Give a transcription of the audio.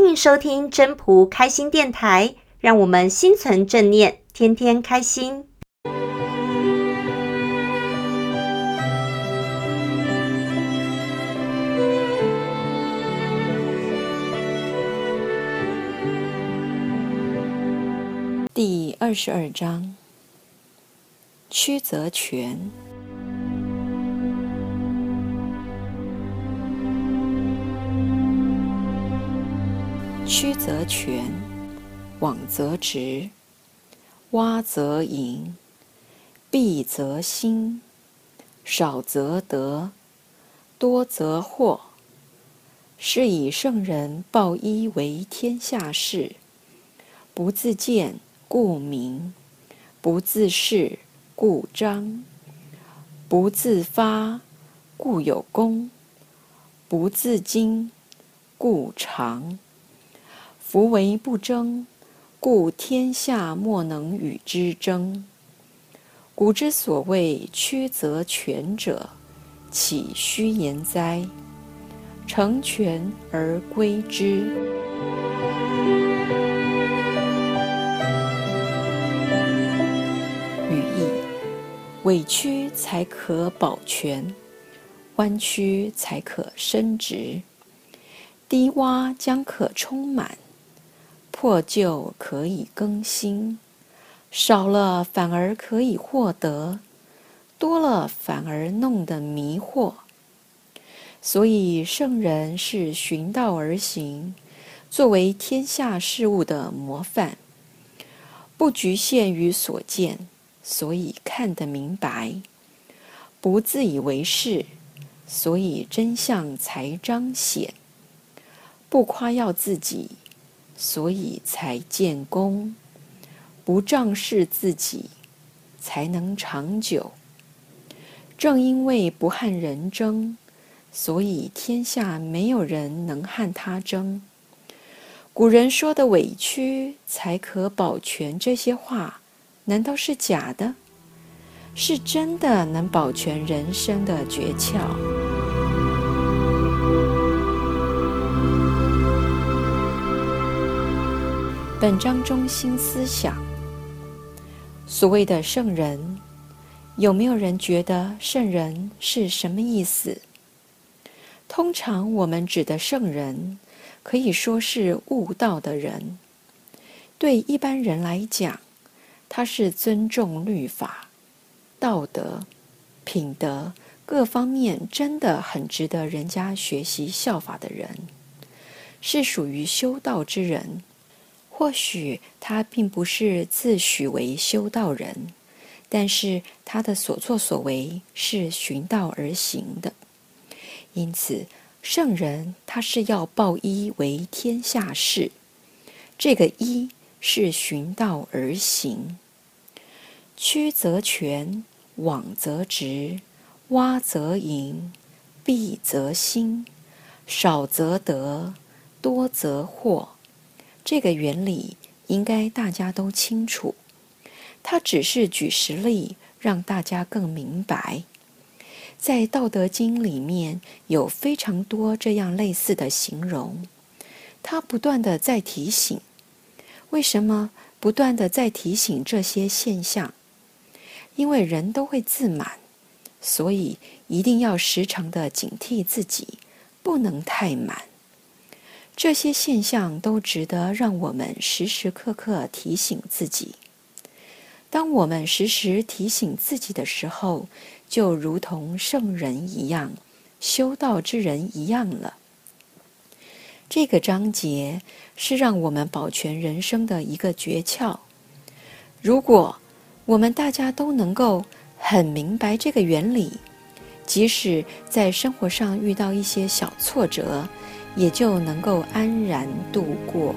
欢迎收听真仆开心电台，让我们心存正念，天天开心。第二十二章：曲则全。曲则全，枉则直，洼则盈，敝则新，少则得，多则惑。是以圣人抱一为天下事，不自见，故明；不自是，故彰；不自发，故有功；不自矜，故长。夫唯不争，故天下莫能与之争。古之所谓曲则全者，岂虚言哉？成全而归之。语义：委曲才可保全，弯曲才可伸直，低洼将可充满。破旧可以更新，少了反而可以获得，多了反而弄得迷惑。所以圣人是循道而行，作为天下事物的模范，不局限于所见，所以看得明白；不自以为是，所以真相才彰显；不夸耀自己。所以才建功，不仗势自己，才能长久。正因为不和人争，所以天下没有人能和他争。古人说的“委屈才可保全”这些话，难道是假的？是真的能保全人生的诀窍。本章中心思想：所谓的圣人，有没有人觉得圣人是什么意思？通常我们指的圣人，可以说是悟道的人。对一般人来讲，他是尊重律法、道德、品德各方面真的很值得人家学习效法的人，是属于修道之人。或许他并不是自诩为修道人，但是他的所作所为是循道而行的。因此，圣人他是要抱一为天下事，这个一是循道而行。曲则全，枉则直，洼则盈，敝则新，少则得，多则惑。这个原理应该大家都清楚，他只是举实例，让大家更明白。在《道德经》里面有非常多这样类似的形容，他不断的在提醒。为什么不断的在提醒这些现象？因为人都会自满，所以一定要时常的警惕自己，不能太满。这些现象都值得让我们时时刻刻提醒自己。当我们时时提醒自己的时候，就如同圣人一样，修道之人一样了。这个章节是让我们保全人生的一个诀窍。如果我们大家都能够很明白这个原理，即使在生活上遇到一些小挫折，也就能够安然度过。